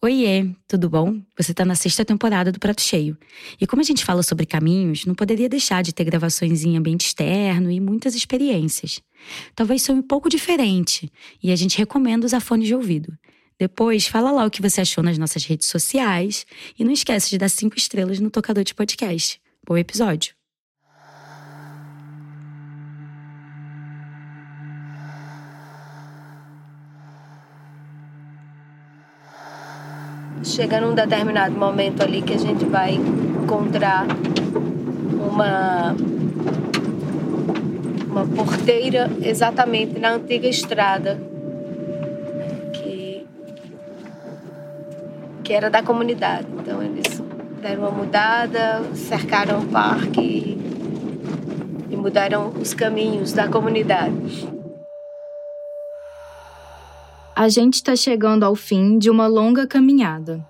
Oiê, tudo bom? Você está na sexta temporada do Prato Cheio. E como a gente fala sobre caminhos, não poderia deixar de ter gravações em ambiente externo e muitas experiências. Talvez seja um pouco diferente, e a gente recomenda usar fones de ouvido. Depois, fala lá o que você achou nas nossas redes sociais e não esquece de dar cinco estrelas no tocador de podcast. Bom episódio! Chega num determinado momento ali que a gente vai encontrar uma uma porteira exatamente na antiga estrada que que era da comunidade. Então eles deram uma mudada, cercaram o parque e, e mudaram os caminhos da comunidade. A gente está chegando ao fim de uma longa caminhada.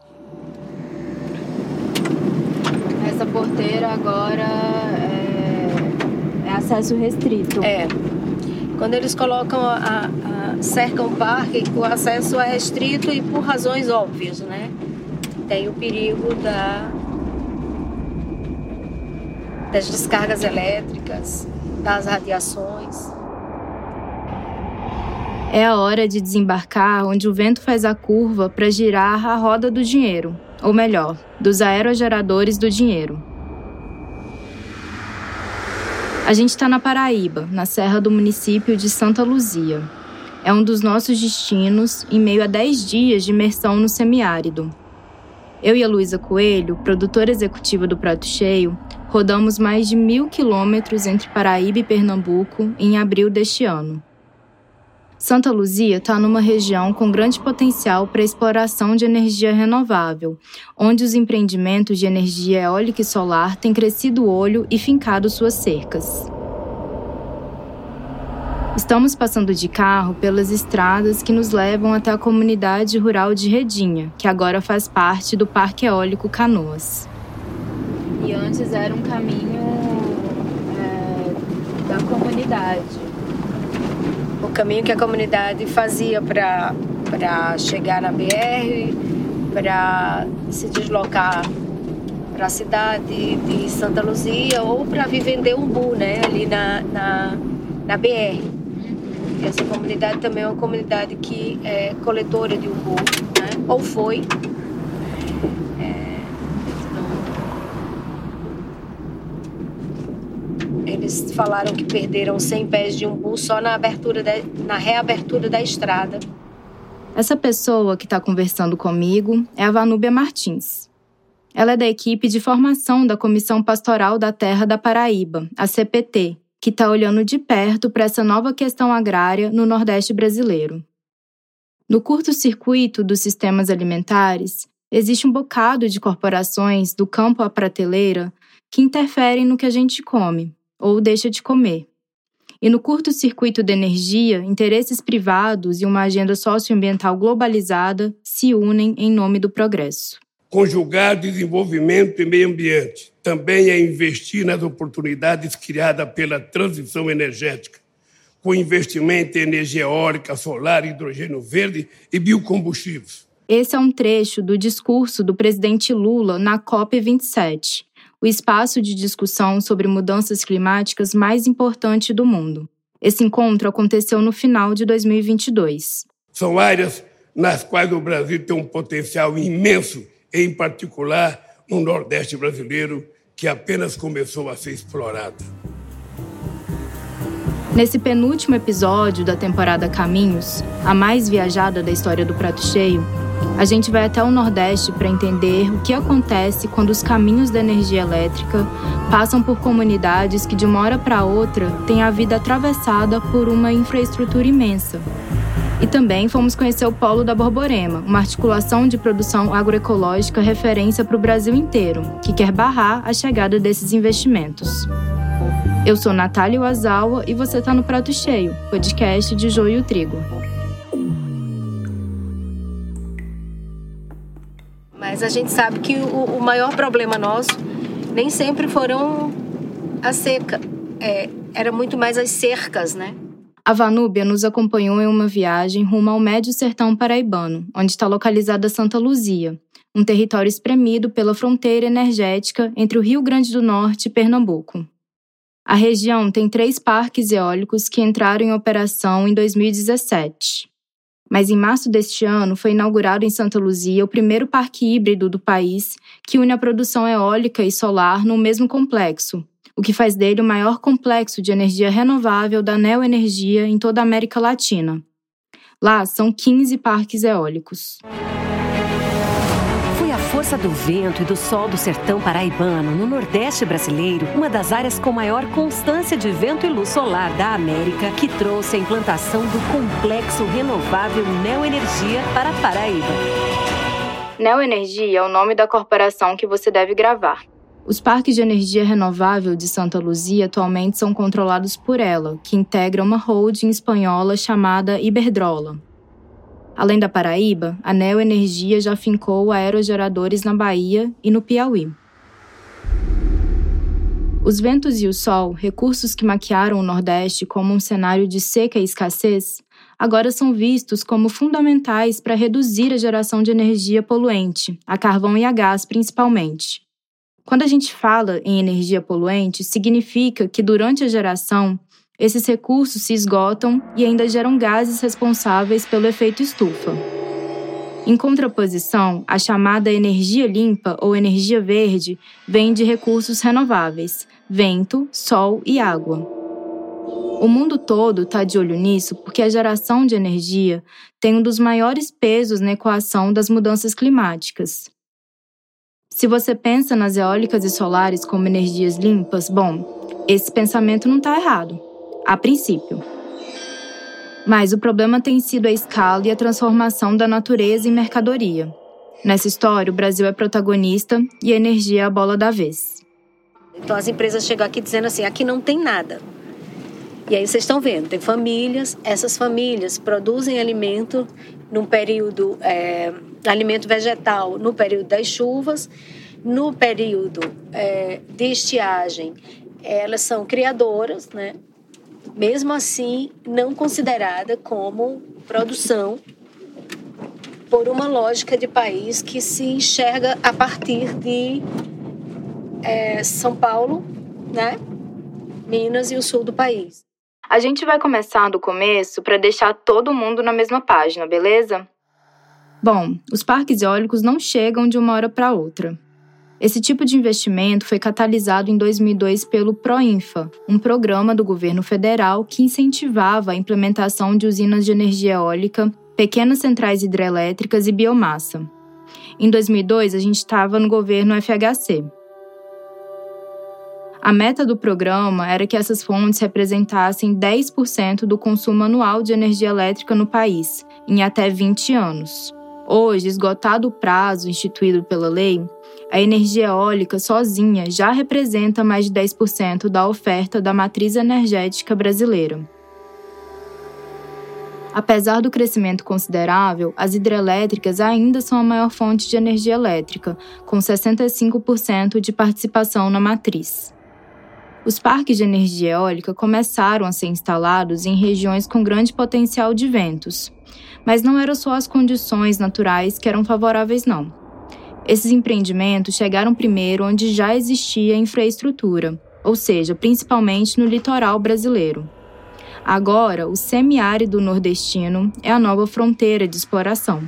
Essa porteira agora é, é acesso restrito. É. Quando eles colocam a, a, cercam o parque, o acesso é restrito e por razões óbvias, né? Tem o perigo da das descargas elétricas, das radiações. É a hora de desembarcar onde o vento faz a curva para girar a roda do dinheiro, ou melhor, dos aerogeradores do dinheiro. A gente está na Paraíba, na serra do município de Santa Luzia. É um dos nossos destinos em meio a 10 dias de imersão no semiárido. Eu e a Luísa Coelho, produtora executiva do Prato Cheio, rodamos mais de mil quilômetros entre Paraíba e Pernambuco em abril deste ano. Santa Luzia está numa região com grande potencial para exploração de energia renovável, onde os empreendimentos de energia eólica e solar têm crescido o olho e fincado suas cercas. Estamos passando de carro pelas estradas que nos levam até a comunidade rural de Redinha, que agora faz parte do Parque Eólico Canoas. E antes era um caminho é, da comunidade caminho que a comunidade fazia para chegar na BR, para se deslocar para a cidade de Santa Luzia ou para vir vender umbu, né, ali na, na, na BR. Essa comunidade também é uma comunidade que é coletora de umbu, né, ou foi. Eles falaram que perderam 100 pés de umbu só na, abertura na reabertura da estrada. Essa pessoa que está conversando comigo é a Vanúbia Martins. Ela é da equipe de formação da Comissão Pastoral da Terra da Paraíba, a CPT, que está olhando de perto para essa nova questão agrária no Nordeste brasileiro. No curto-circuito dos sistemas alimentares, existe um bocado de corporações do campo à prateleira que interferem no que a gente come ou deixa de comer. E no curto-circuito da energia, interesses privados e uma agenda socioambiental globalizada se unem em nome do progresso. Conjugar desenvolvimento e meio ambiente também é investir nas oportunidades criadas pela transição energética, com investimento em energia eólica, solar, hidrogênio verde e biocombustíveis. Esse é um trecho do discurso do presidente Lula na COP27, o espaço de discussão sobre mudanças climáticas mais importante do mundo. Esse encontro aconteceu no final de 2022. São áreas nas quais o Brasil tem um potencial imenso, em particular no Nordeste brasileiro, que apenas começou a ser explorado. Nesse penúltimo episódio da temporada Caminhos, a mais viajada da história do Prato Cheio, a gente vai até o Nordeste para entender o que acontece quando os caminhos da energia elétrica passam por comunidades que, de uma hora para outra, têm a vida atravessada por uma infraestrutura imensa. E também fomos conhecer o Polo da Borborema, uma articulação de produção agroecológica referência para o Brasil inteiro, que quer barrar a chegada desses investimentos. Eu sou Natália Wazawa e você está no Prato Cheio, podcast de Joio e Trigo. Mas a gente sabe que o, o maior problema nosso nem sempre foram a seca, é, era muito mais as cercas, né? A Vanúbia nos acompanhou em uma viagem rumo ao médio sertão paraibano, onde está localizada Santa Luzia, um território espremido pela fronteira energética entre o Rio Grande do Norte e Pernambuco. A região tem três parques eólicos que entraram em operação em 2017. Mas em março deste ano foi inaugurado em Santa Luzia o primeiro parque híbrido do país que une a produção eólica e solar no mesmo complexo, o que faz dele o maior complexo de energia renovável da Neoenergia em toda a América Latina. Lá são 15 parques eólicos força do vento e do sol do sertão paraibano, no Nordeste brasileiro, uma das áreas com maior constância de vento e luz solar da América, que trouxe a implantação do complexo renovável Neoenergia para Paraíba. Neoenergia é o nome da corporação que você deve gravar. Os parques de energia renovável de Santa Luzia atualmente são controlados por ela, que integra uma holding espanhola chamada Iberdrola. Além da Paraíba, a Neo Energia já fincou aerogeradores na Bahia e no Piauí. Os ventos e o sol, recursos que maquiaram o Nordeste como um cenário de seca e escassez, agora são vistos como fundamentais para reduzir a geração de energia poluente, a carvão e a gás principalmente. Quando a gente fala em energia poluente, significa que durante a geração, esses recursos se esgotam e ainda geram gases responsáveis pelo efeito estufa. Em contraposição, a chamada energia limpa ou energia verde vem de recursos renováveis, vento, sol e água. O mundo todo está de olho nisso porque a geração de energia tem um dos maiores pesos na equação das mudanças climáticas. Se você pensa nas eólicas e solares como energias limpas, bom, esse pensamento não está errado a princípio. Mas o problema tem sido a escala e a transformação da natureza em mercadoria. Nessa história, o Brasil é protagonista e a energia é a bola da vez. Então as empresas chegam aqui dizendo assim: aqui não tem nada. E aí vocês estão vendo, tem famílias, essas famílias produzem alimento num período, é, alimento vegetal no período das chuvas, no período é, de estiagem, elas são criadoras, né? Mesmo assim não considerada como produção por uma lógica de país que se enxerga a partir de é, São Paulo, né? Minas e o sul do país. A gente vai começar do começo para deixar todo mundo na mesma página, beleza? Bom, os parques eólicos não chegam de uma hora para outra. Esse tipo de investimento foi catalisado em 2002 pelo PROINFA, um programa do governo federal que incentivava a implementação de usinas de energia eólica, pequenas centrais hidrelétricas e biomassa. Em 2002, a gente estava no governo FHC. A meta do programa era que essas fontes representassem 10% do consumo anual de energia elétrica no país, em até 20 anos. Hoje, esgotado o prazo instituído pela lei, a energia eólica sozinha já representa mais de 10% da oferta da matriz energética brasileira. Apesar do crescimento considerável, as hidrelétricas ainda são a maior fonte de energia elétrica, com 65% de participação na matriz. Os parques de energia eólica começaram a ser instalados em regiões com grande potencial de ventos, mas não eram só as condições naturais que eram favoráveis, não. Esses empreendimentos chegaram primeiro onde já existia infraestrutura, ou seja, principalmente no litoral brasileiro. Agora, o semiárido nordestino é a nova fronteira de exploração.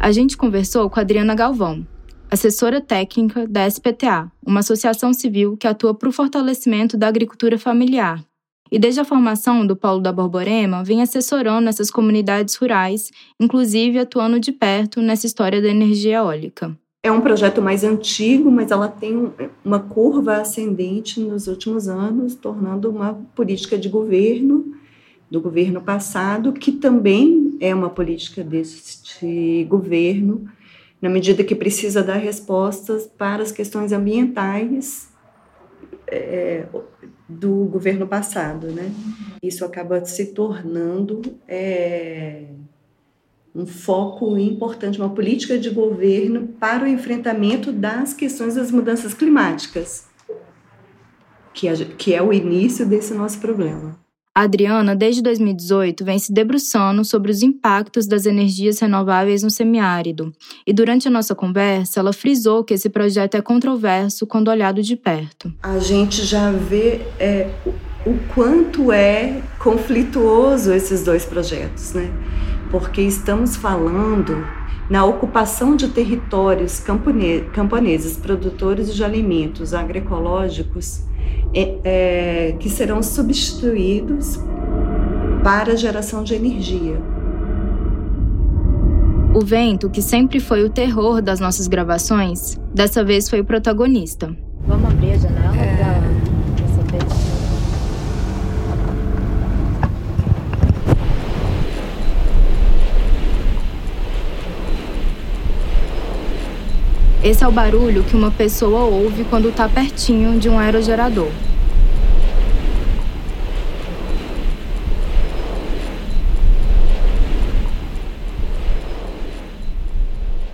A gente conversou com Adriana Galvão, assessora técnica da SPTA, uma associação civil que atua para o fortalecimento da agricultura familiar e desde a formação do Polo da Borborema, vem assessorando essas comunidades rurais, inclusive atuando de perto nessa história da energia eólica. É um projeto mais antigo, mas ela tem uma curva ascendente nos últimos anos, tornando uma política de governo do governo passado, que também é uma política deste governo, na medida que precisa dar respostas para as questões ambientais é, do governo passado, né? Isso acaba se tornando é, um foco importante, uma política de governo para o enfrentamento das questões das mudanças climáticas, que é, que é o início desse nosso problema. A Adriana, desde 2018, vem se debruçando sobre os impactos das energias renováveis no semiárido. E durante a nossa conversa, ela frisou que esse projeto é controverso quando olhado de perto. A gente já vê é, o quanto é conflituoso esses dois projetos, né? Porque estamos falando na ocupação de territórios camponeses, produtores de alimentos agroecológicos, é, é, que serão substituídos para a geração de energia. O vento, que sempre foi o terror das nossas gravações, dessa vez foi o protagonista. Vamos abrir a janela é. para Esse é o barulho que uma pessoa ouve quando está pertinho de um aerogerador.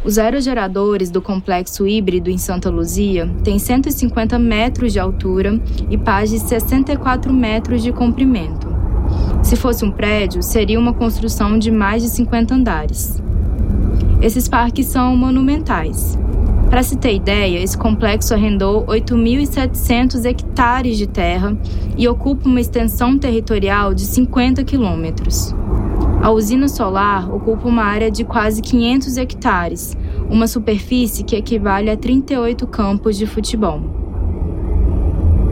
Os aerogeradores do complexo híbrido em Santa Luzia têm 150 metros de altura e pás de 64 metros de comprimento. Se fosse um prédio, seria uma construção de mais de 50 andares. Esses parques são monumentais. Para se ter ideia, esse complexo arrendou 8.700 hectares de terra e ocupa uma extensão territorial de 50 quilômetros. A usina solar ocupa uma área de quase 500 hectares, uma superfície que equivale a 38 campos de futebol.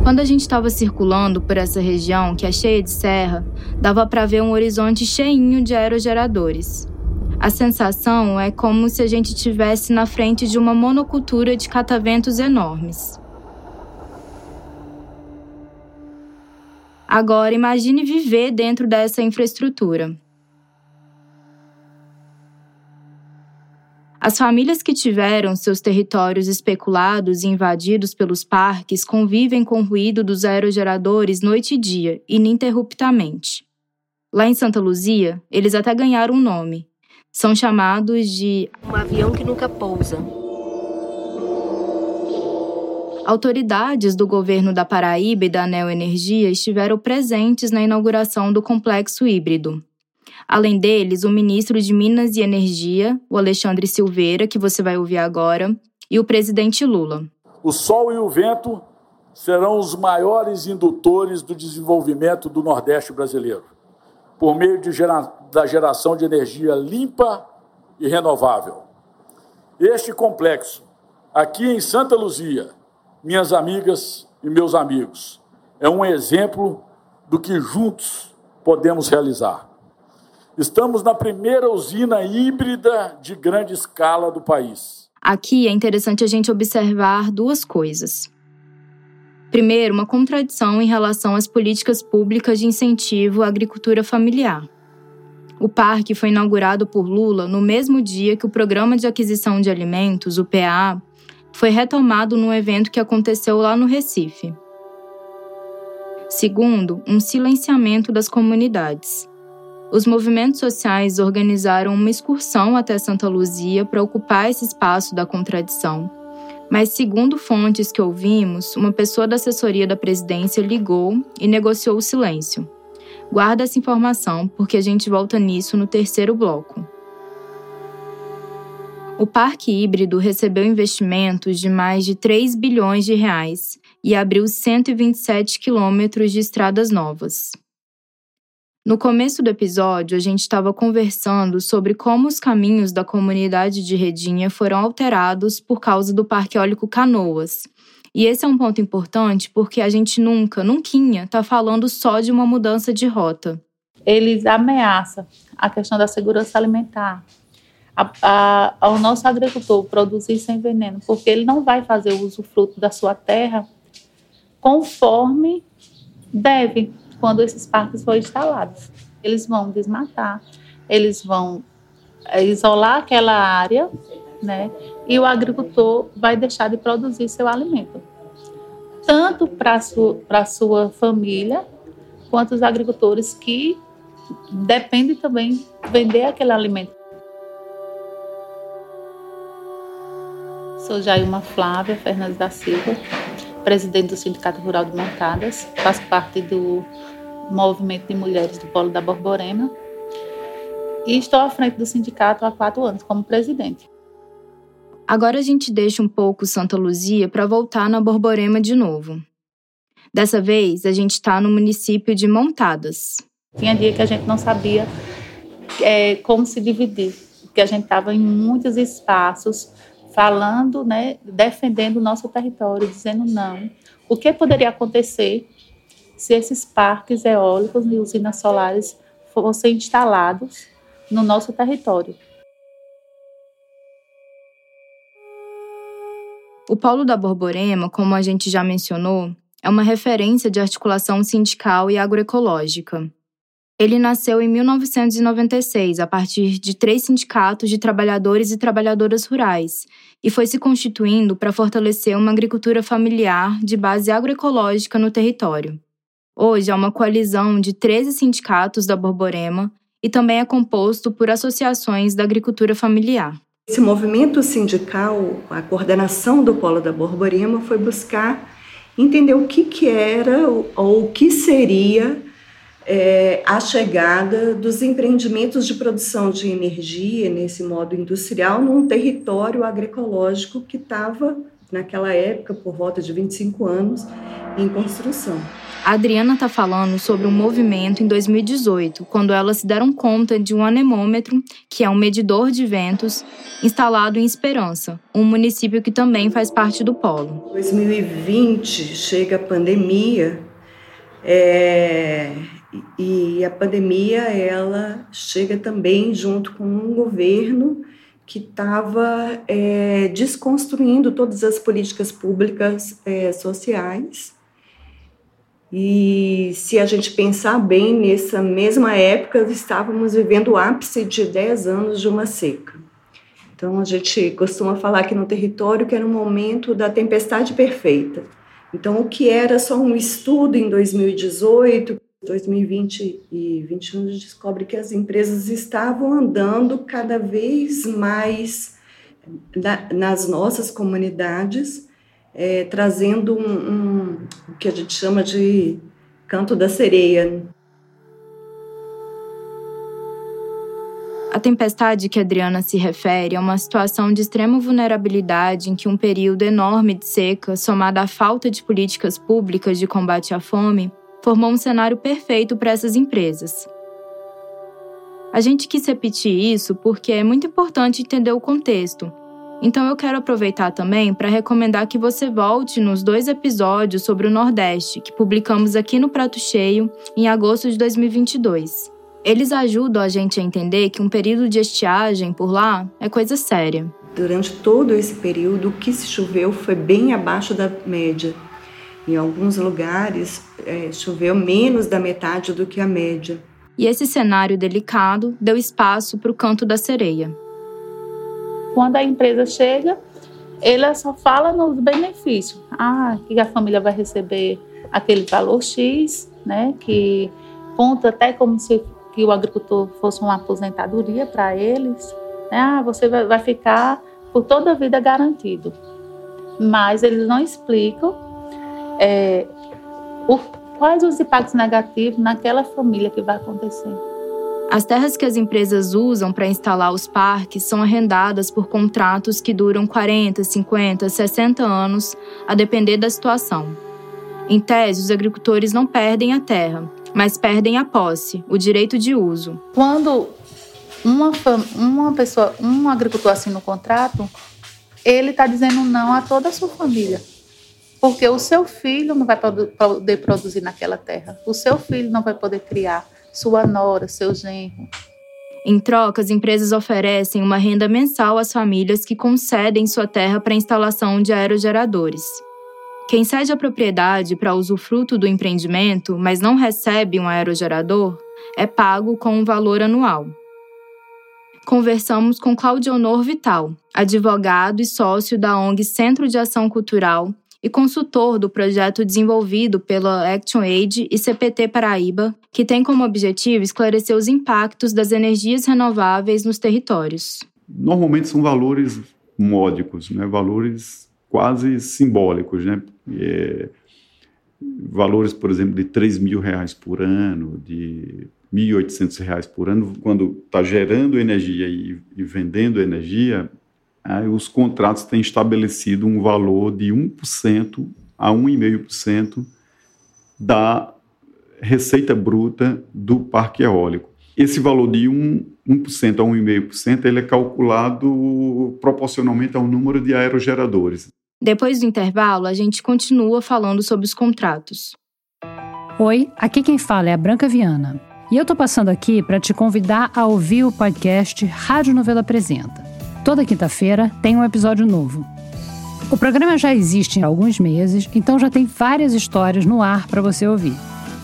Quando a gente estava circulando por essa região, que é cheia de serra, dava para ver um horizonte cheinho de aerogeradores. A sensação é como se a gente estivesse na frente de uma monocultura de cataventos enormes. Agora imagine viver dentro dessa infraestrutura. As famílias que tiveram seus territórios especulados e invadidos pelos parques convivem com o ruído dos aerogeradores noite e dia, ininterruptamente. Lá em Santa Luzia, eles até ganharam um nome: são chamados de um avião que nunca pousa. Autoridades do governo da Paraíba e da Anel Energia estiveram presentes na inauguração do complexo híbrido. Além deles, o ministro de Minas e Energia, o Alexandre Silveira, que você vai ouvir agora, e o presidente Lula. O sol e o vento serão os maiores indutores do desenvolvimento do Nordeste brasileiro por meio gera, da geração de energia limpa e renovável. Este complexo, aqui em Santa Luzia, minhas amigas e meus amigos, é um exemplo do que juntos podemos realizar. Estamos na primeira usina híbrida de grande escala do país. Aqui é interessante a gente observar duas coisas. Primeiro, uma contradição em relação às políticas públicas de incentivo à agricultura familiar. O parque foi inaugurado por Lula no mesmo dia que o Programa de Aquisição de Alimentos, o PA, foi retomado num evento que aconteceu lá no Recife. Segundo, um silenciamento das comunidades. Os movimentos sociais organizaram uma excursão até Santa Luzia para ocupar esse espaço da contradição mas, segundo fontes que ouvimos, uma pessoa da assessoria da presidência ligou e negociou o silêncio. Guarda essa informação, porque a gente volta nisso no terceiro bloco. O parque híbrido recebeu investimentos de mais de 3 bilhões de reais e abriu 127 quilômetros de estradas novas. No começo do episódio, a gente estava conversando sobre como os caminhos da comunidade de Redinha foram alterados por causa do Parque Eólico Canoas. E esse é um ponto importante porque a gente nunca, nunca está falando só de uma mudança de rota. Eles ameaçam a questão da segurança alimentar, a, a, ao nosso agricultor produzir sem veneno, porque ele não vai fazer o uso fruto da sua terra conforme deve quando esses parques forem instalados. Eles vão desmatar, eles vão é, isolar aquela área, né? E o agricultor vai deixar de produzir seu alimento. Tanto para a sua, sua família, quanto os agricultores que dependem também vender aquele alimento. Sou Jailma Flávia Fernandes da Silva, presidente do Sindicato Rural de Montadas, faço parte do movimento de mulheres do Polo da Borborema e estou à frente do sindicato há quatro anos como presidente. Agora a gente deixa um pouco Santa Luzia para voltar na Borborema de novo. Dessa vez, a gente está no município de Montadas. Tinha dia que a gente não sabia é, como se dividir, porque a gente estava em muitos espaços falando, né, defendendo o nosso território, dizendo não. O que poderia acontecer se esses parques eólicos e usinas solares fossem instalados no nosso território? O Polo da Borborema, como a gente já mencionou, é uma referência de articulação sindical e agroecológica. Ele nasceu em 1996 a partir de três sindicatos de trabalhadores e trabalhadoras rurais e foi se constituindo para fortalecer uma agricultura familiar de base agroecológica no território. Hoje é uma coalizão de 13 sindicatos da Borborema e também é composto por associações da agricultura familiar. Esse movimento sindical, a coordenação do Polo da Borborema, foi buscar entender o que, que era ou o que seria é, a chegada dos empreendimentos de produção de energia nesse modo industrial num território agroecológico que estava, naquela época, por volta de 25 anos, em construção. A Adriana está falando sobre um movimento em 2018, quando elas se deram conta de um anemômetro, que é um medidor de ventos, instalado em Esperança, um município que também faz parte do polo. Em 2020 chega a pandemia, é, e a pandemia ela chega também junto com um governo que estava é, desconstruindo todas as políticas públicas é, sociais. E se a gente pensar bem, nessa mesma época estávamos vivendo o ápice de 10 anos de uma seca. Então a gente costuma falar aqui no território que era um momento da tempestade perfeita. Então o que era só um estudo em 2018 2020 e 2021 a gente descobre que as empresas estavam andando cada vez mais na, nas nossas comunidades, é, trazendo um, um, o que a gente chama de canto da sereia. A tempestade que Adriana se refere é uma situação de extrema vulnerabilidade em que um período enorme de seca, somado à falta de políticas públicas de combate à fome, formou um cenário perfeito para essas empresas. A gente quis repetir isso porque é muito importante entender o contexto. Então eu quero aproveitar também para recomendar que você volte nos dois episódios sobre o Nordeste que publicamos aqui no Prato Cheio em agosto de 2022. Eles ajudam a gente a entender que um período de estiagem por lá é coisa séria. Durante todo esse período, o que se choveu foi bem abaixo da média. Em alguns lugares, é, choveu menos da metade do que a média. E esse cenário delicado deu espaço para o canto da sereia. Quando a empresa chega, ela só fala nos benefícios. Ah, que a família vai receber aquele valor X, né? Que conta até como se que o agricultor fosse uma aposentadoria para eles. Né? Ah, você vai ficar por toda a vida garantido. Mas eles não explicam é, o, quais os impactos negativos naquela família que vai acontecer. As terras que as empresas usam para instalar os parques são arrendadas por contratos que duram 40, 50, 60 anos, a depender da situação. Em tese, os agricultores não perdem a terra, mas perdem a posse, o direito de uso. Quando uma, uma pessoa, um agricultor assina um contrato, ele está dizendo não a toda a sua família. Porque o seu filho não vai poder produzir naquela terra. O seu filho não vai poder criar. Sua nora, seu genro. Em troca, as empresas oferecem uma renda mensal às famílias que concedem sua terra para instalação de aerogeradores. Quem cede a propriedade para usufruto do empreendimento, mas não recebe um aerogerador, é pago com um valor anual. Conversamos com Claudionor Vital, advogado e sócio da ONG Centro de Ação Cultural, e consultor do projeto desenvolvido pela Action Aid e CPT Paraíba, que tem como objetivo esclarecer os impactos das energias renováveis nos territórios. Normalmente são valores módicos, né? valores quase simbólicos. Né? É, valores, por exemplo, de 3 mil reais por ano, de 1.800 reais por ano, quando está gerando energia e, e vendendo energia, os contratos têm estabelecido um valor de 1% a 1,5% da receita bruta do parque eólico. Esse valor de 1, 1% a 1,5% ele é calculado proporcionalmente ao número de aerogeradores. Depois do intervalo, a gente continua falando sobre os contratos. Oi, aqui quem fala é a Branca Viana. E eu tô passando aqui para te convidar a ouvir o podcast Rádio Novela Apresenta. Toda quinta-feira tem um episódio novo. O programa já existe há alguns meses, então já tem várias histórias no ar para você ouvir.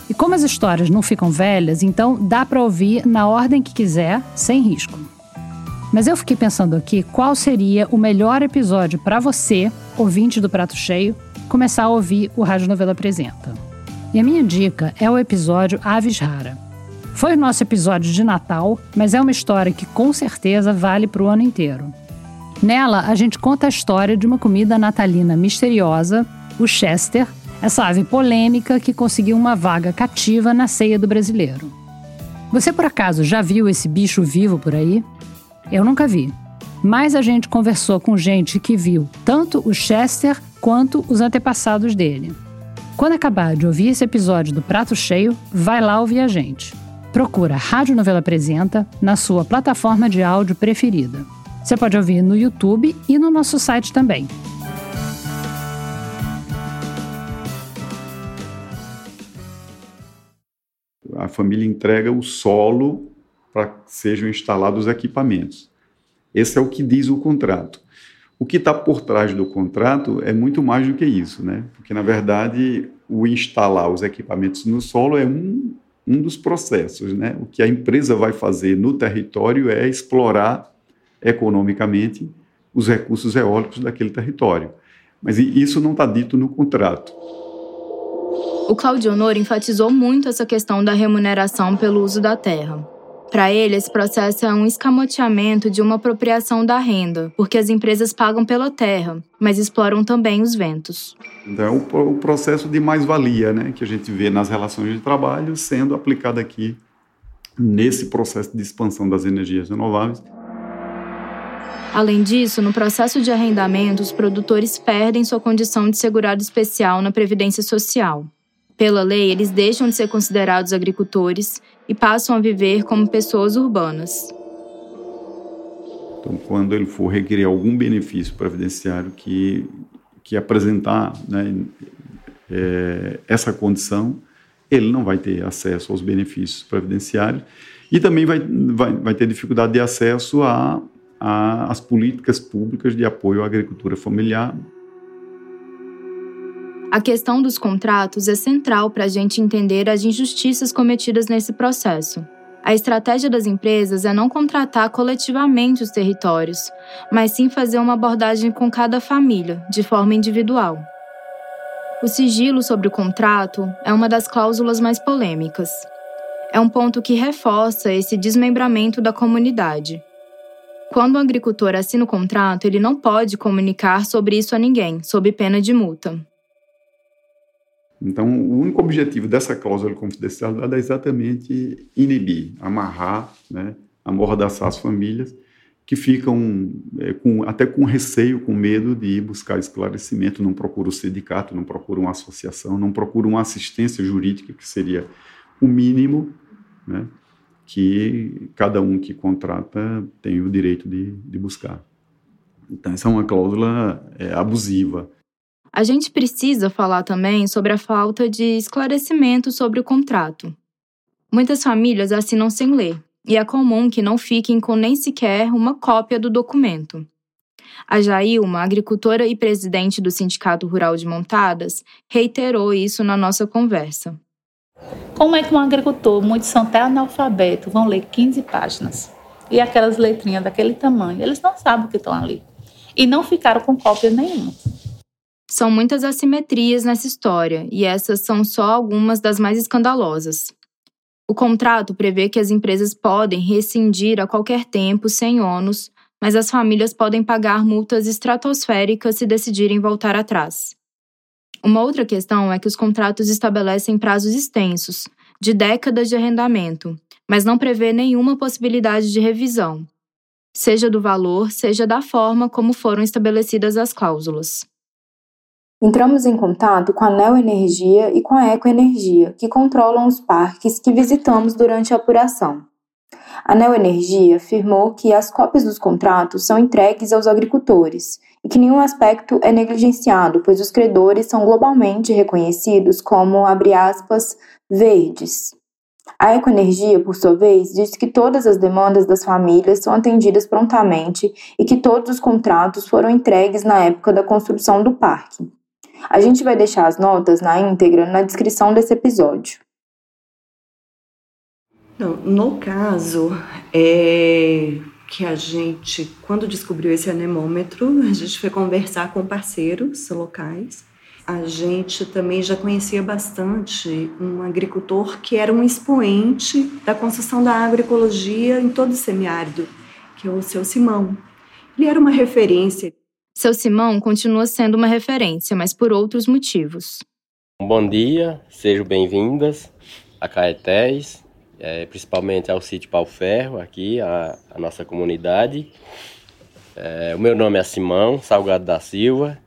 E como as histórias não ficam velhas, então dá para ouvir na ordem que quiser, sem risco. Mas eu fiquei pensando aqui qual seria o melhor episódio para você, ouvinte do Prato Cheio, começar a ouvir o Rádio Novela Apresenta. E a minha dica é o episódio Aves Rara. Foi o nosso episódio de Natal, mas é uma história que com certeza vale para o ano inteiro. Nela, a gente conta a história de uma comida natalina misteriosa, o Chester, essa ave polêmica que conseguiu uma vaga cativa na ceia do brasileiro. Você por acaso já viu esse bicho vivo por aí? Eu nunca vi. Mas a gente conversou com gente que viu tanto o Chester quanto os antepassados dele. Quando acabar de ouvir esse episódio do Prato Cheio, vai lá ouvir a gente. Procura Rádio Novela Apresenta na sua plataforma de áudio preferida. Você pode ouvir no YouTube e no nosso site também. a família entrega o solo para que sejam instalados os equipamentos. Esse é o que diz o contrato. O que está por trás do contrato é muito mais do que isso, né? Porque, na verdade, o instalar os equipamentos no solo é um, um dos processos, né? O que a empresa vai fazer no território é explorar economicamente os recursos eólicos daquele território. Mas isso não está dito no contrato. O Claudio Honor enfatizou muito essa questão da remuneração pelo uso da terra. Para ele, esse processo é um escamoteamento de uma apropriação da renda, porque as empresas pagam pela terra, mas exploram também os ventos. Então, é o, processo de mais-valia né, que a gente vê nas relações de trabalho sendo aplicado aqui nesse processo de expansão das energias renováveis. Além disso, no processo de arrendamento, os produtores perdem sua condição de segurado especial na Previdência Social. Pela lei, eles deixam de ser considerados agricultores e passam a viver como pessoas urbanas. Então, quando ele for requerer algum benefício previdenciário que, que apresentar né, é, essa condição, ele não vai ter acesso aos benefícios previdenciários e também vai, vai, vai ter dificuldade de acesso às políticas públicas de apoio à agricultura familiar, a questão dos contratos é central para a gente entender as injustiças cometidas nesse processo. A estratégia das empresas é não contratar coletivamente os territórios, mas sim fazer uma abordagem com cada família, de forma individual. O sigilo sobre o contrato é uma das cláusulas mais polêmicas. É um ponto que reforça esse desmembramento da comunidade. Quando o agricultor assina o contrato, ele não pode comunicar sobre isso a ninguém, sob pena de multa. Então, o único objetivo dessa cláusula de confidencialidade é exatamente inibir, amarrar, né, amordaçar as famílias que ficam é, com, até com receio, com medo de ir buscar esclarecimento, não procuram o sindicato, não procuram uma associação, não procuram uma assistência jurídica, que seria o mínimo né, que cada um que contrata tem o direito de, de buscar. Então, essa é uma cláusula é, abusiva. A gente precisa falar também sobre a falta de esclarecimento sobre o contrato. Muitas famílias assinam sem ler, e é comum que não fiquem com nem sequer uma cópia do documento. A Jailma, agricultora e presidente do Sindicato Rural de Montadas, reiterou isso na nossa conversa. Como é que um agricultor, muitos são até analfabetos, vão ler 15 páginas? E aquelas letrinhas daquele tamanho, eles não sabem o que estão ali. E não ficaram com cópia nenhuma. São muitas assimetrias nessa história, e essas são só algumas das mais escandalosas. O contrato prevê que as empresas podem rescindir a qualquer tempo, sem ônus, mas as famílias podem pagar multas estratosféricas se decidirem voltar atrás. Uma outra questão é que os contratos estabelecem prazos extensos, de décadas de arrendamento, mas não prevê nenhuma possibilidade de revisão, seja do valor, seja da forma como foram estabelecidas as cláusulas. Entramos em contato com a Neoenergia e com a Ecoenergia, que controlam os parques que visitamos durante a apuração. A Neoenergia afirmou que as cópias dos contratos são entregues aos agricultores e que nenhum aspecto é negligenciado, pois os credores são globalmente reconhecidos como, abre aspas, verdes. A Ecoenergia, por sua vez, diz que todas as demandas das famílias são atendidas prontamente e que todos os contratos foram entregues na época da construção do parque. A gente vai deixar as notas na íntegra na descrição desse episódio. Não, no caso, é que a gente, quando descobriu esse anemômetro, a gente foi conversar com parceiros locais. A gente também já conhecia bastante um agricultor que era um expoente da construção da agroecologia em todo o semiárido, que é o seu Simão. Ele era uma referência seu Simão continua sendo uma referência, mas por outros motivos. Bom dia, sejam bem-vindas a Caetés, é, principalmente ao sítio Pau Ferro, aqui, a, a nossa comunidade. É, o meu nome é Simão Salgado da Silva,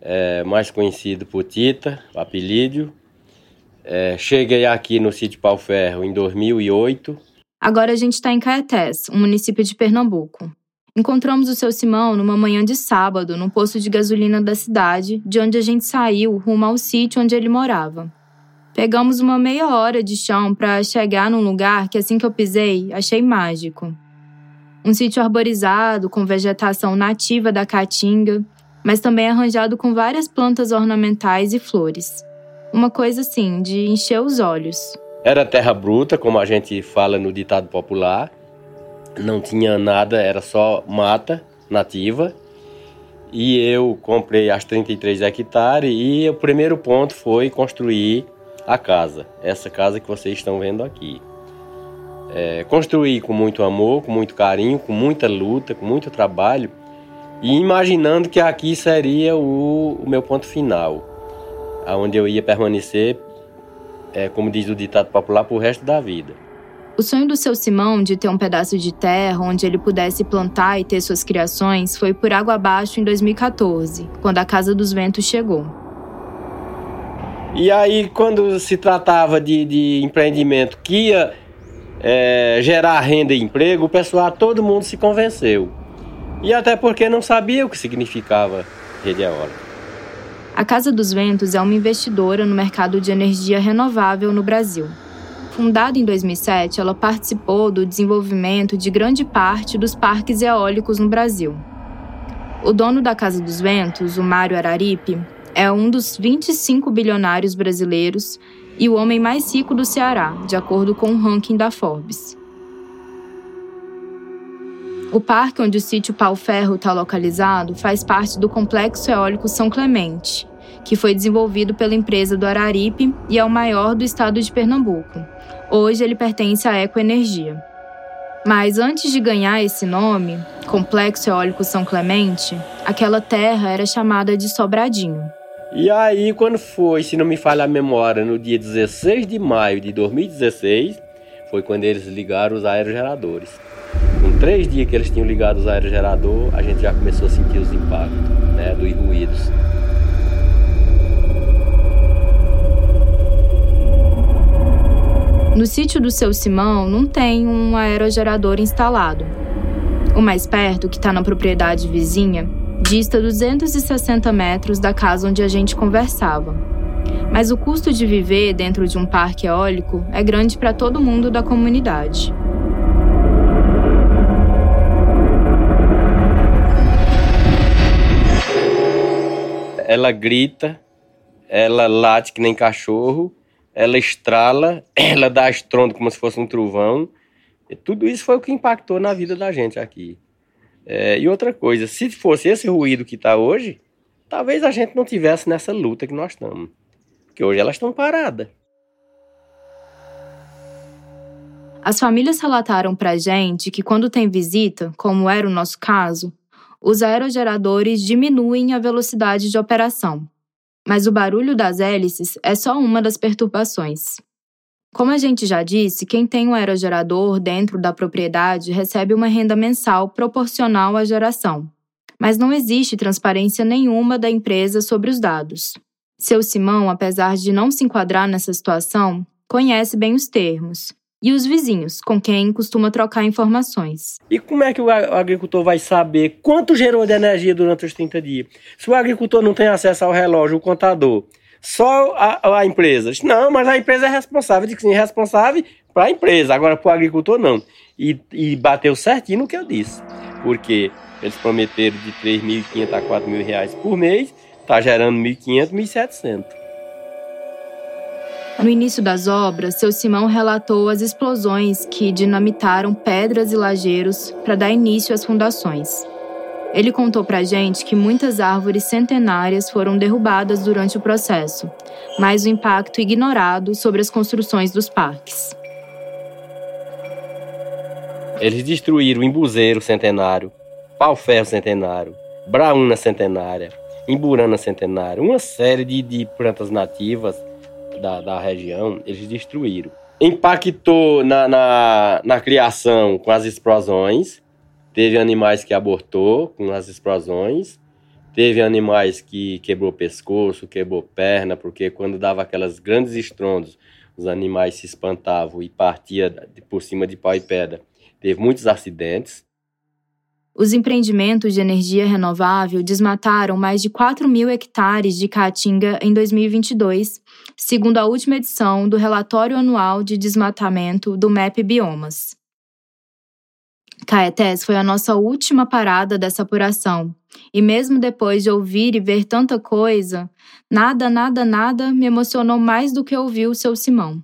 é, mais conhecido por Tita, o apelido. É, cheguei aqui no sítio Pau Ferro em 2008. Agora a gente está em Caetés, um município de Pernambuco. Encontramos o seu Simão numa manhã de sábado, no posto de gasolina da cidade, de onde a gente saiu rumo ao sítio onde ele morava. Pegamos uma meia hora de chão para chegar num lugar que, assim que eu pisei, achei mágico. Um sítio arborizado, com vegetação nativa da caatinga, mas também arranjado com várias plantas ornamentais e flores. Uma coisa assim, de encher os olhos. Era terra bruta, como a gente fala no ditado popular, não tinha nada, era só mata nativa. E eu comprei as 33 hectares e o primeiro ponto foi construir a casa, essa casa que vocês estão vendo aqui. É, construí com muito amor, com muito carinho, com muita luta, com muito trabalho e imaginando que aqui seria o, o meu ponto final, aonde eu ia permanecer, é, como diz o ditado popular, para o resto da vida. O sonho do seu Simão de ter um pedaço de terra onde ele pudesse plantar e ter suas criações foi por água abaixo em 2014, quando a Casa dos Ventos chegou. E aí, quando se tratava de, de empreendimento que ia é, gerar renda e emprego, o pessoal, todo mundo se convenceu. E até porque não sabia o que significava rede eólica. A Casa dos Ventos é uma investidora no mercado de energia renovável no Brasil. Fundada em 2007, ela participou do desenvolvimento de grande parte dos parques eólicos no Brasil. O dono da Casa dos Ventos, o Mário Araripe, é um dos 25 bilionários brasileiros e o homem mais rico do Ceará, de acordo com o ranking da Forbes. O parque onde o sítio Pau Ferro está localizado faz parte do Complexo Eólico São Clemente, que foi desenvolvido pela empresa do Araripe e é o maior do estado de Pernambuco. Hoje ele pertence à Ecoenergia. Mas antes de ganhar esse nome, Complexo Eólico São Clemente, aquela terra era chamada de Sobradinho. E aí, quando foi, se não me falha a memória, no dia 16 de maio de 2016, foi quando eles ligaram os aerogeradores. Com três dias que eles tinham ligado os aerogeradores, a gente já começou a sentir os impactos né, dos ruídos. No sítio do seu Simão não tem um aerogerador instalado. O mais perto, que está na propriedade vizinha, dista 260 metros da casa onde a gente conversava. Mas o custo de viver dentro de um parque eólico é grande para todo mundo da comunidade. Ela grita, ela late que nem cachorro ela estrala, ela dá estrondo como se fosse um trovão. E tudo isso foi o que impactou na vida da gente aqui. É, e outra coisa, se fosse esse ruído que está hoje, talvez a gente não tivesse nessa luta que nós estamos. Porque hoje elas estão paradas. As famílias relataram para gente que quando tem visita, como era o nosso caso, os aerogeradores diminuem a velocidade de operação. Mas o barulho das hélices é só uma das perturbações. Como a gente já disse, quem tem um aerogerador dentro da propriedade recebe uma renda mensal proporcional à geração. Mas não existe transparência nenhuma da empresa sobre os dados. Seu Simão, apesar de não se enquadrar nessa situação, conhece bem os termos. E os vizinhos, com quem costuma trocar informações. E como é que o agricultor vai saber quanto gerou de energia durante os 30 dias? Se o agricultor não tem acesso ao relógio, o contador, só a, a empresa. Não, mas a empresa é responsável. Diz sim, responsável para a empresa, agora para o agricultor não. E, e bateu certinho no que eu disse. Porque eles prometeram de 3.500 a 4.000 reais por mês, está gerando 1.500, 1.700. No início das obras, seu Simão relatou as explosões que dinamitaram pedras e lajeiros para dar início às fundações. Ele contou pra gente que muitas árvores centenárias foram derrubadas durante o processo, mas o impacto ignorado sobre as construções dos parques. Eles destruíram o Embuzeiro centenário, Pau-Ferro centenário, Braúna centenária, Imburana centenária, uma série de, de plantas nativas da, da região, eles destruíram. Impactou na, na, na criação com as explosões, teve animais que abortou com as explosões, teve animais que quebrou pescoço, quebrou perna, porque quando dava aquelas grandes estrondos, os animais se espantavam e partia por cima de pau e pedra. Teve muitos acidentes. Os empreendimentos de energia renovável desmataram mais de 4 mil hectares de caatinga em 2022, segundo a última edição do Relatório Anual de Desmatamento do MEP Biomas. Caetés foi a nossa última parada dessa apuração, e mesmo depois de ouvir e ver tanta coisa, nada, nada, nada me emocionou mais do que ouvir o seu Simão.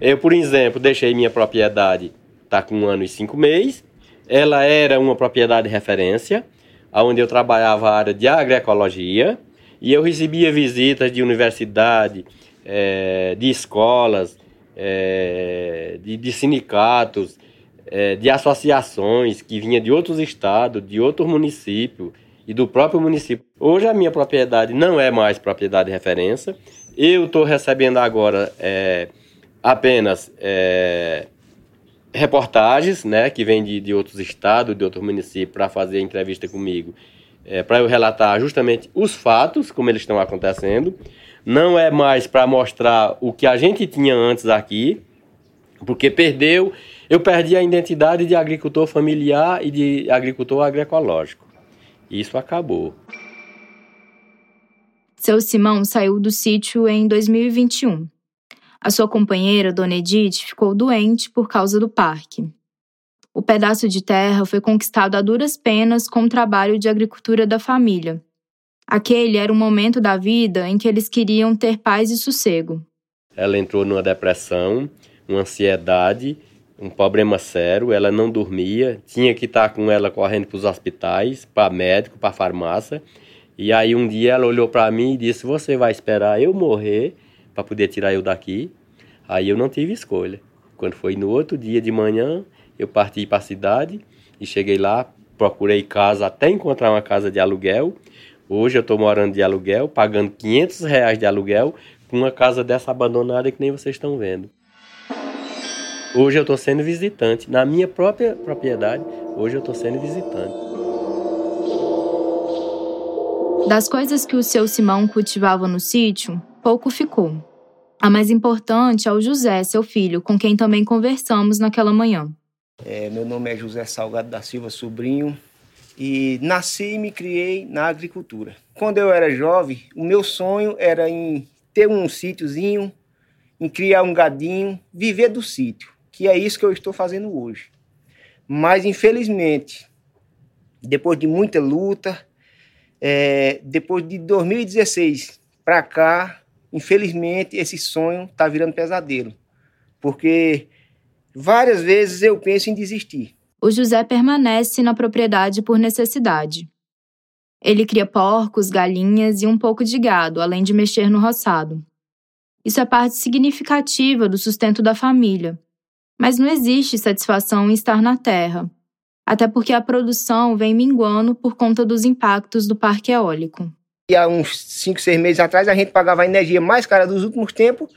Eu, por exemplo, deixei minha propriedade, está com um ano e cinco meses, ela era uma propriedade de referência, onde eu trabalhava a área de agroecologia e eu recebia visitas de universidade, é, de escolas, é, de, de, sindicatos, é, de associações que vinha de outros estados, de outros municípios e do próprio município. Hoje a minha propriedade não é mais propriedade de referência. Eu estou recebendo agora apenas reportagens, né, que vêm de, de outros estados, de outros municípios, para fazer entrevista comigo, é, para eu relatar justamente os fatos, como eles estão acontecendo. Não é mais para mostrar o que a gente tinha antes aqui, porque perdeu, eu perdi a identidade de agricultor familiar e de agricultor agroecológico. Isso acabou. Seu Simão saiu do sítio em 2021 a sua companheira, Dona Edith, ficou doente por causa do parque. O pedaço de terra foi conquistado a duras penas com o trabalho de agricultura da família. Aquele era o momento da vida em que eles queriam ter paz e sossego. Ela entrou numa depressão, uma ansiedade, um problema sério. Ela não dormia, tinha que estar com ela correndo para os hospitais, para médico, para farmácia. E aí um dia ela olhou para mim e disse: Você vai esperar eu morrer para poder tirar eu daqui. Aí eu não tive escolha. Quando foi no outro dia de manhã, eu parti para a cidade e cheguei lá, procurei casa até encontrar uma casa de aluguel. Hoje eu estou morando de aluguel, pagando 500 reais de aluguel com uma casa dessa abandonada que nem vocês estão vendo. Hoje eu estou sendo visitante. Na minha própria propriedade, hoje eu estou sendo visitante. Das coisas que o seu Simão cultivava no sítio, pouco ficou. A mais importante é o José, seu filho, com quem também conversamos naquela manhã. É, meu nome é José Salgado da Silva Sobrinho e nasci e me criei na agricultura. Quando eu era jovem, o meu sonho era em ter um sítiozinho, em criar um gadinho, viver do sítio, que é isso que eu estou fazendo hoje. Mas infelizmente, depois de muita luta, é, depois de 2016 para cá, infelizmente, esse sonho está virando pesadelo, porque várias vezes eu penso em desistir. O José permanece na propriedade por necessidade. Ele cria porcos, galinhas e um pouco de gado, além de mexer no roçado. Isso é parte significativa do sustento da família. Mas não existe satisfação em estar na terra, até porque a produção vem minguando por conta dos impactos do parque eólico. E há uns 5, 6 meses atrás, a gente pagava a energia mais cara dos últimos tempos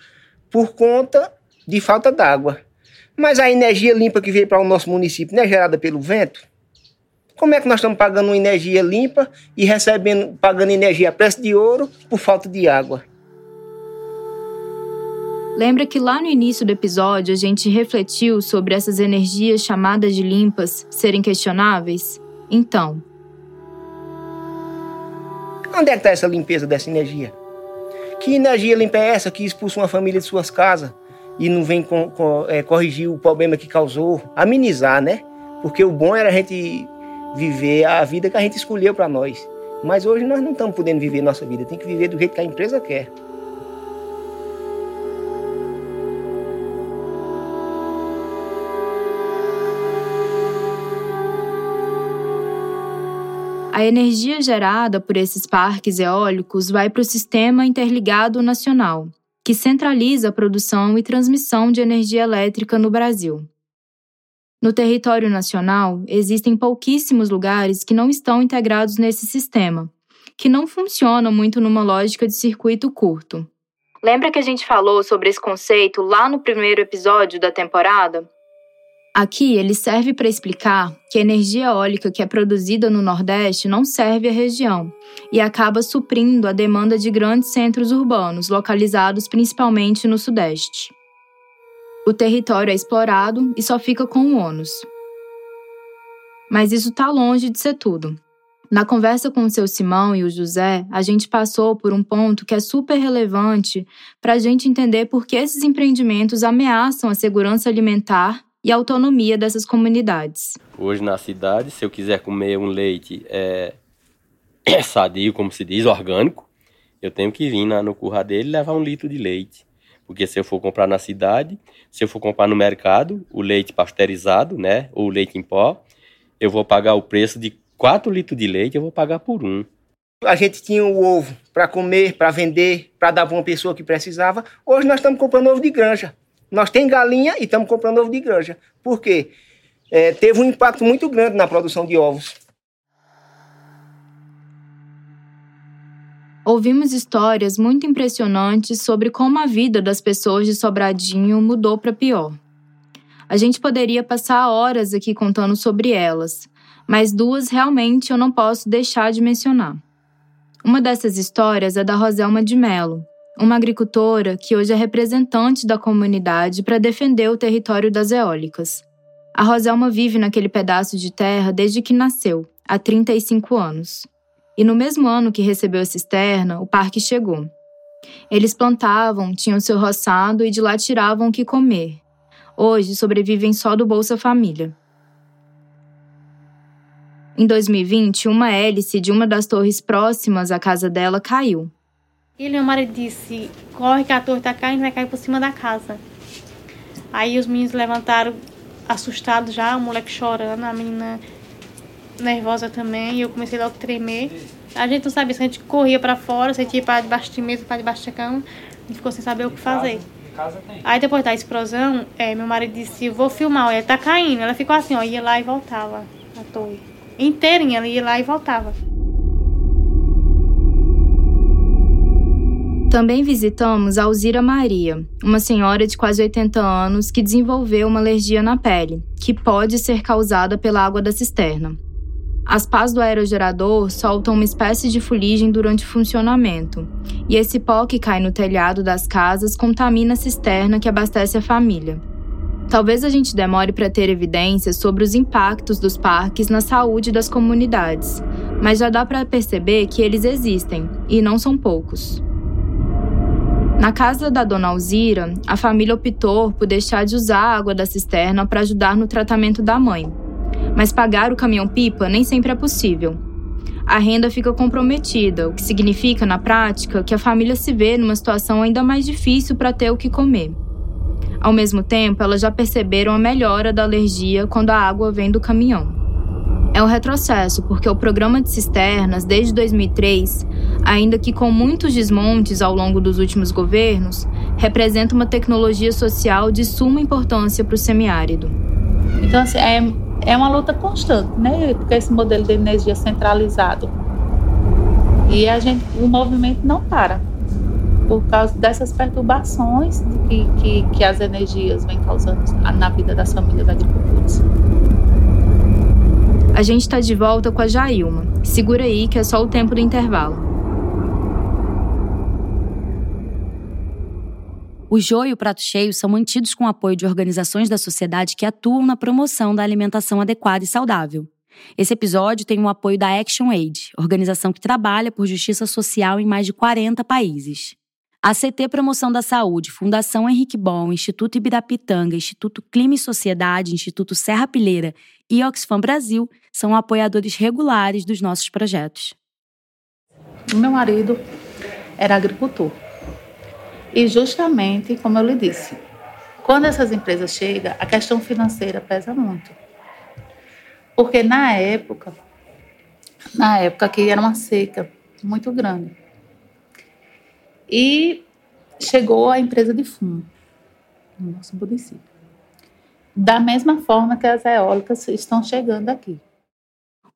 por conta de falta d'água. Mas a energia limpa que veio para o nosso município não é gerada pelo vento? Como é que nós estamos pagando uma energia limpa e recebendo, pagando energia a preço de ouro por falta de água? Lembra que lá no início do episódio a gente refletiu sobre essas energias chamadas de limpas serem questionáveis? Então, Onde é que está essa limpeza dessa energia? Que energia limpa é essa que expulsa uma família de suas casas e não vem é, corrigir o problema que causou? Amenizar, né? Porque o bom era a gente viver a vida que a gente escolheu para nós. Mas hoje nós não estamos podendo viver nossa vida, tem que viver do jeito que a empresa quer. A energia gerada por esses parques eólicos vai para o Sistema Interligado Nacional, que centraliza a produção e transmissão de energia elétrica no Brasil. No território nacional, existem pouquíssimos lugares que não estão integrados nesse sistema, que não funcionam muito numa lógica de circuito curto. Lembra que a gente falou sobre esse conceito lá no primeiro episódio da temporada? Aqui ele serve para explicar que a energia eólica que é produzida no Nordeste não serve à região e acaba suprindo a demanda de grandes centros urbanos, localizados principalmente no Sudeste. O território é explorado e só fica com o ônus. Mas isso está longe de ser tudo. Na conversa com o seu Simão e o José, a gente passou por um ponto que é super relevante para a gente entender por que esses empreendimentos ameaçam a segurança alimentar e a autonomia dessas comunidades. Hoje na cidade, se eu quiser comer um leite é, é sadio, como se diz, orgânico, eu tenho que vir na, no curra dele e levar um litro de leite. Porque se eu for comprar na cidade, se eu for comprar no mercado, o leite pasteurizado, né, ou o leite em pó, eu vou pagar o preço de 4 litros de leite, eu vou pagar por um. A gente tinha o ovo para comer, para vender, para dar para uma pessoa que precisava. Hoje nós estamos comprando ovo de granja. Nós tem galinha e estamos comprando ovo de granja. Por quê? É, teve um impacto muito grande na produção de ovos. Ouvimos histórias muito impressionantes sobre como a vida das pessoas de Sobradinho mudou para pior. A gente poderia passar horas aqui contando sobre elas, mas duas realmente eu não posso deixar de mencionar. Uma dessas histórias é da Roselma de Melo, uma agricultora que hoje é representante da comunidade para defender o território das eólicas. A Roselma vive naquele pedaço de terra desde que nasceu, há 35 anos. E no mesmo ano que recebeu a cisterna, o parque chegou. Eles plantavam, tinham seu roçado e de lá tiravam o que comer. Hoje sobrevivem só do Bolsa Família. Em 2020, uma hélice de uma das torres próximas à casa dela caiu. E meu marido disse: corre que a torre tá caindo, vai cair por cima da casa. Aí os meninos levantaram assustados já, o moleque chorando, a menina nervosa também, e eu comecei logo a tremer. A gente não sabia se a gente corria para fora, se a gente ia para debaixo de mesa, para debaixo da cama. A gente ficou sem saber o que fazer. Aí depois da explosão, é, meu marido disse, vou filmar, ela tá caindo. Ela ficou assim, ó, ia lá e voltava a torre. Inteirinha, ela ia lá e voltava. Também visitamos a Alzira Maria, uma senhora de quase 80 anos que desenvolveu uma alergia na pele, que pode ser causada pela água da cisterna. As pás do aerogerador soltam uma espécie de fuligem durante o funcionamento, e esse pó que cai no telhado das casas contamina a cisterna que abastece a família. Talvez a gente demore para ter evidências sobre os impactos dos parques na saúde das comunidades, mas já dá para perceber que eles existem, e não são poucos. Na casa da dona Alzira, a família optou por deixar de usar a água da cisterna para ajudar no tratamento da mãe, mas pagar o caminhão-pipa nem sempre é possível. A renda fica comprometida, o que significa, na prática, que a família se vê numa situação ainda mais difícil para ter o que comer. Ao mesmo tempo, elas já perceberam a melhora da alergia quando a água vem do caminhão. É um retrocesso, porque o programa de cisternas, desde 2003, ainda que com muitos desmontes ao longo dos últimos governos, representa uma tecnologia social de suma importância para o semiárido. Então, assim, é é uma luta constante, né? Porque esse modelo de energia centralizado E a gente, o movimento não para por causa dessas perturbações que, que, que as energias vêm causando na vida das famílias agricultores. A gente está de volta com a Jailma. Segura aí que é só o tempo do intervalo. O joio e o prato cheio são mantidos com o apoio de organizações da sociedade que atuam na promoção da alimentação adequada e saudável. Esse episódio tem o apoio da Action Aid, organização que trabalha por justiça social em mais de 40 países. A CT Promoção da Saúde, Fundação Henrique Bom, Instituto Ibirapitanga, Instituto Clima e Sociedade, Instituto Serra Pileira e Oxfam Brasil são apoiadores regulares dos nossos projetos. Meu marido era agricultor. E justamente, como eu lhe disse, quando essas empresas chegam, a questão financeira pesa muito. Porque na época, na época que era uma seca muito grande. E chegou a empresa de fumo no nosso município. Da mesma forma que as eólicas estão chegando aqui.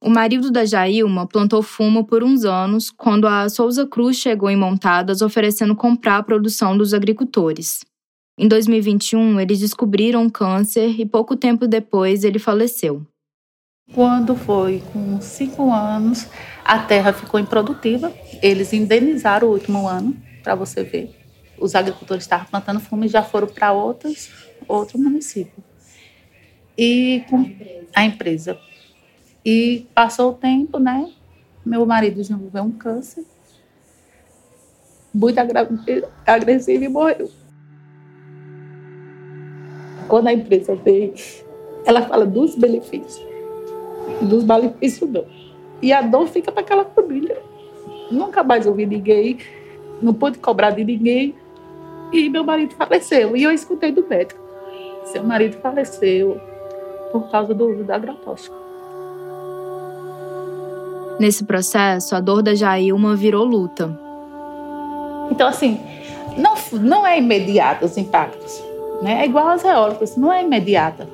O marido da Jailma plantou fumo por uns anos quando a Souza Cruz chegou em Montadas oferecendo comprar a produção dos agricultores. Em 2021, eles descobriram um câncer e pouco tempo depois ele faleceu. Quando foi com cinco anos, a terra ficou improdutiva. Eles indenizaram o último ano, para você ver. Os agricultores estavam plantando fumo e já foram para outros, outro município. E com a empresa e passou o tempo, né? Meu marido desenvolveu um câncer muito agressivo e morreu. Quando a empresa veio, ela fala dos benefícios. Dos malefícios não. E a dor fica para aquela família. Nunca mais ouvi ninguém, não pude cobrar de ninguém. E meu marido faleceu. E eu escutei do médico. Seu marido faleceu por causa do uso do agrotóxico. Nesse processo, a dor da Jailma virou luta. Então, assim, não, não é imediato os impactos. Né? É igual às eólicas, não é imediata.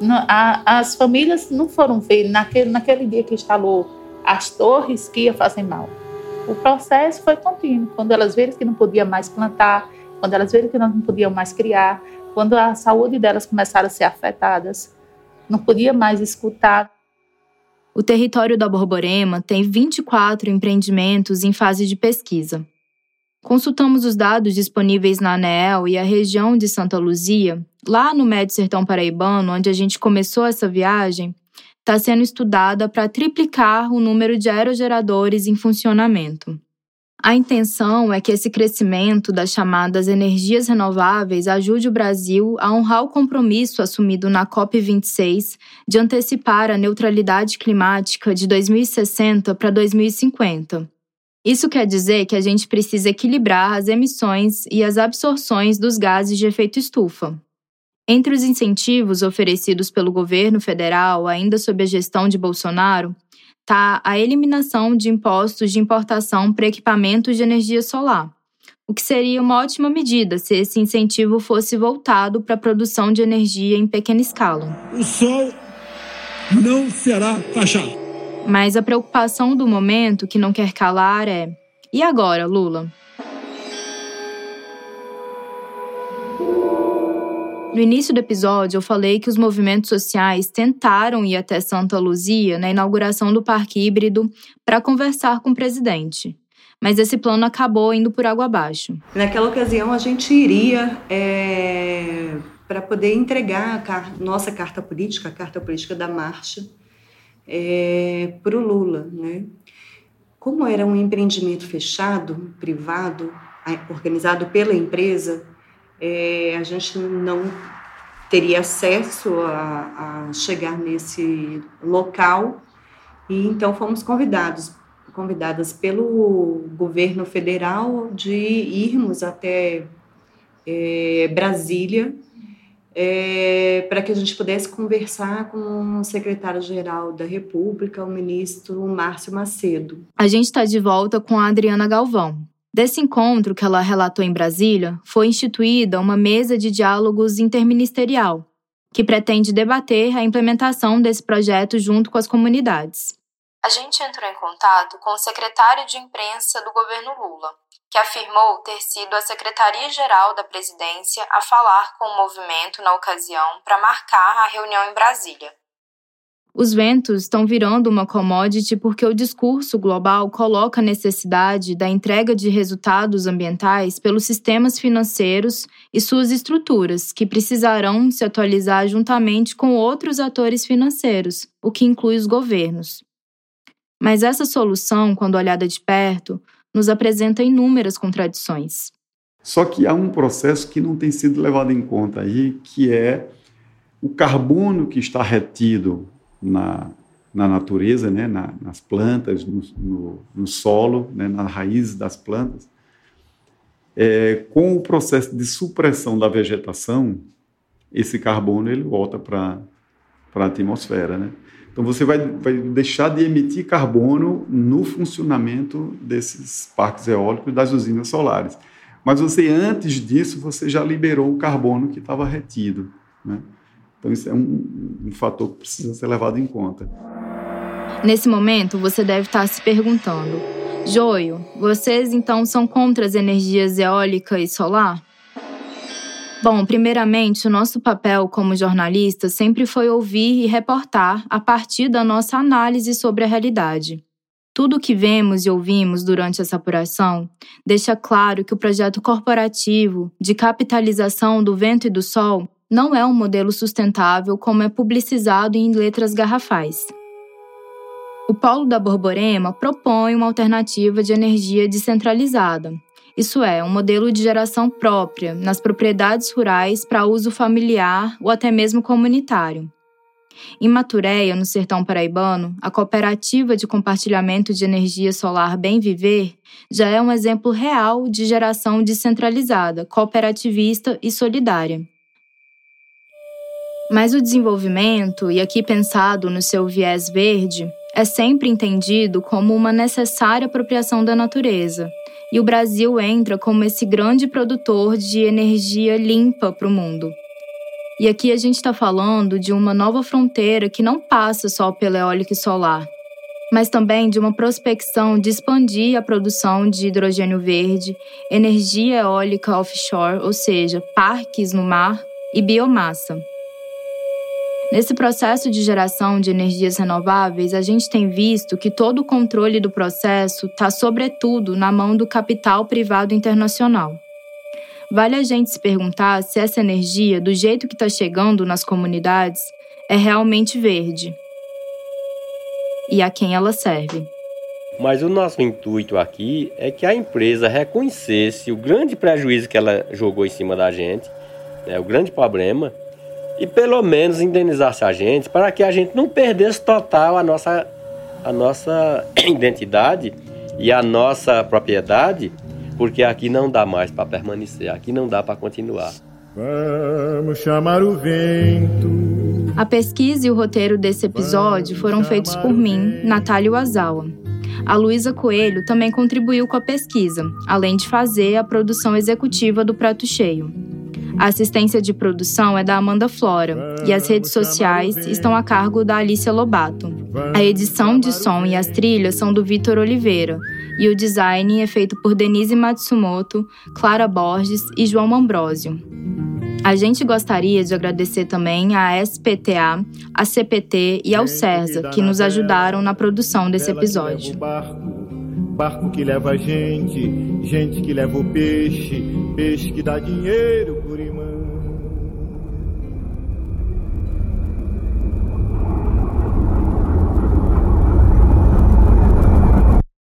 Não, a, as famílias não foram ver naquele, naquele dia que instalou as torres que ia fazer mal. O processo foi contínuo. Quando elas viram que não podiam mais plantar, quando elas viram que não podiam mais criar, quando a saúde delas começaram a ser afetadas, não podia mais escutar o território da Borborema tem 24 empreendimentos em fase de pesquisa. Consultamos os dados disponíveis na ANEEL e a região de Santa Luzia, lá no Médio Sertão Paraibano, onde a gente começou essa viagem, está sendo estudada para triplicar o número de aerogeradores em funcionamento. A intenção é que esse crescimento das chamadas energias renováveis ajude o Brasil a honrar o compromisso assumido na COP26 de antecipar a neutralidade climática de 2060 para 2050. Isso quer dizer que a gente precisa equilibrar as emissões e as absorções dos gases de efeito estufa. Entre os incentivos oferecidos pelo governo federal, ainda sob a gestão de Bolsonaro, está a eliminação de impostos de importação para equipamentos de energia solar, o que seria uma ótima medida se esse incentivo fosse voltado para a produção de energia em pequena escala. O sol não será taxado. Mas a preocupação do momento que não quer calar é: e agora, Lula? No início do episódio, eu falei que os movimentos sociais tentaram ir até Santa Luzia na inauguração do parque híbrido para conversar com o presidente. Mas esse plano acabou indo por água abaixo. Naquela ocasião, a gente iria é, para poder entregar a nossa carta política, a carta política da marcha, é, para o Lula. Né? Como era um empreendimento fechado, privado, organizado pela empresa, é, a gente não teria acesso a, a, chegar nesse local e então fomos convidados convidadas pelo governo federal de irmos até é, Brasília é, para que a gente pudesse conversar com o secretário-geral da República, o ministro Márcio Macedo. A gente está de volta com a Adriana Galvão, Desse encontro que ela relatou em Brasília, foi instituída uma mesa de diálogos interministerial, que pretende debater a implementação desse projeto junto com as comunidades. a gente entrou em contato com o secretário de imprensa do governo Lula, que afirmou ter sido a Secretaria-Geral da Presidência a falar com o movimento na ocasião para marcar a reunião em Brasília. Os ventos estão virando uma commodity porque o discurso global coloca a necessidade da entrega de resultados ambientais pelos sistemas financeiros e suas estruturas, que precisarão se atualizar juntamente com outros atores financeiros, o que inclui os governos. Mas essa solução, quando olhada de perto, nos apresenta inúmeras contradições. Só que há um processo que não tem sido levado em conta aí, que é o carbono que está retido na, na natureza, né, na, nas plantas, no, no, no solo, né, nas raízes das plantas, é, com o processo de supressão da vegetação, esse carbono ele volta para a atmosfera, né? Então você vai, vai deixar de emitir carbono no funcionamento desses parques eólicos das usinas solares. Mas você antes disso você já liberou o carbono que estava retido, né? Então, isso é um, um fator que precisa ser levado em conta. Nesse momento, você deve estar se perguntando: Joio, vocês então são contra as energias eólica e solar? Bom, primeiramente, o nosso papel como jornalista sempre foi ouvir e reportar a partir da nossa análise sobre a realidade. Tudo o que vemos e ouvimos durante essa apuração deixa claro que o projeto corporativo de capitalização do vento e do sol não é um modelo sustentável como é publicizado em letras garrafais. O Polo da Borborema propõe uma alternativa de energia descentralizada, isso é, um modelo de geração própria nas propriedades rurais para uso familiar ou até mesmo comunitário. Em Maturéia, no sertão paraibano, a cooperativa de compartilhamento de energia solar Bem Viver já é um exemplo real de geração descentralizada, cooperativista e solidária. Mas o desenvolvimento, e aqui pensado no seu viés verde, é sempre entendido como uma necessária apropriação da natureza. E o Brasil entra como esse grande produtor de energia limpa para o mundo. E aqui a gente está falando de uma nova fronteira que não passa só pela eólica e solar, mas também de uma prospecção de expandir a produção de hidrogênio verde, energia eólica offshore, ou seja, parques no mar, e biomassa. Nesse processo de geração de energias renováveis, a gente tem visto que todo o controle do processo está, sobretudo, na mão do capital privado internacional. Vale a gente se perguntar se essa energia, do jeito que está chegando nas comunidades, é realmente verde e a quem ela serve. Mas o nosso intuito aqui é que a empresa reconhecesse o grande prejuízo que ela jogou em cima da gente, né, o grande problema, e pelo menos indenizasse a gente para que a gente não perdesse total a nossa, a nossa identidade e a nossa propriedade, porque aqui não dá mais para permanecer, aqui não dá para continuar. Vamos chamar o vento. A pesquisa e o roteiro desse episódio foram feitos por mim, Natália Wazawa. A Luísa Coelho também contribuiu com a pesquisa, além de fazer a produção executiva do Prato Cheio. A assistência de produção é da Amanda Flora e as redes sociais estão a cargo da Alicia Lobato. A edição de som e as trilhas são do Vitor Oliveira e o design é feito por Denise Matsumoto, Clara Borges e João Ambrosio. A gente gostaria de agradecer também à SPTA, à CPT e ao CERSA, que nos ajudaram na produção desse episódio. Barco que leva gente, gente que leva o peixe, peixe que dá dinheiro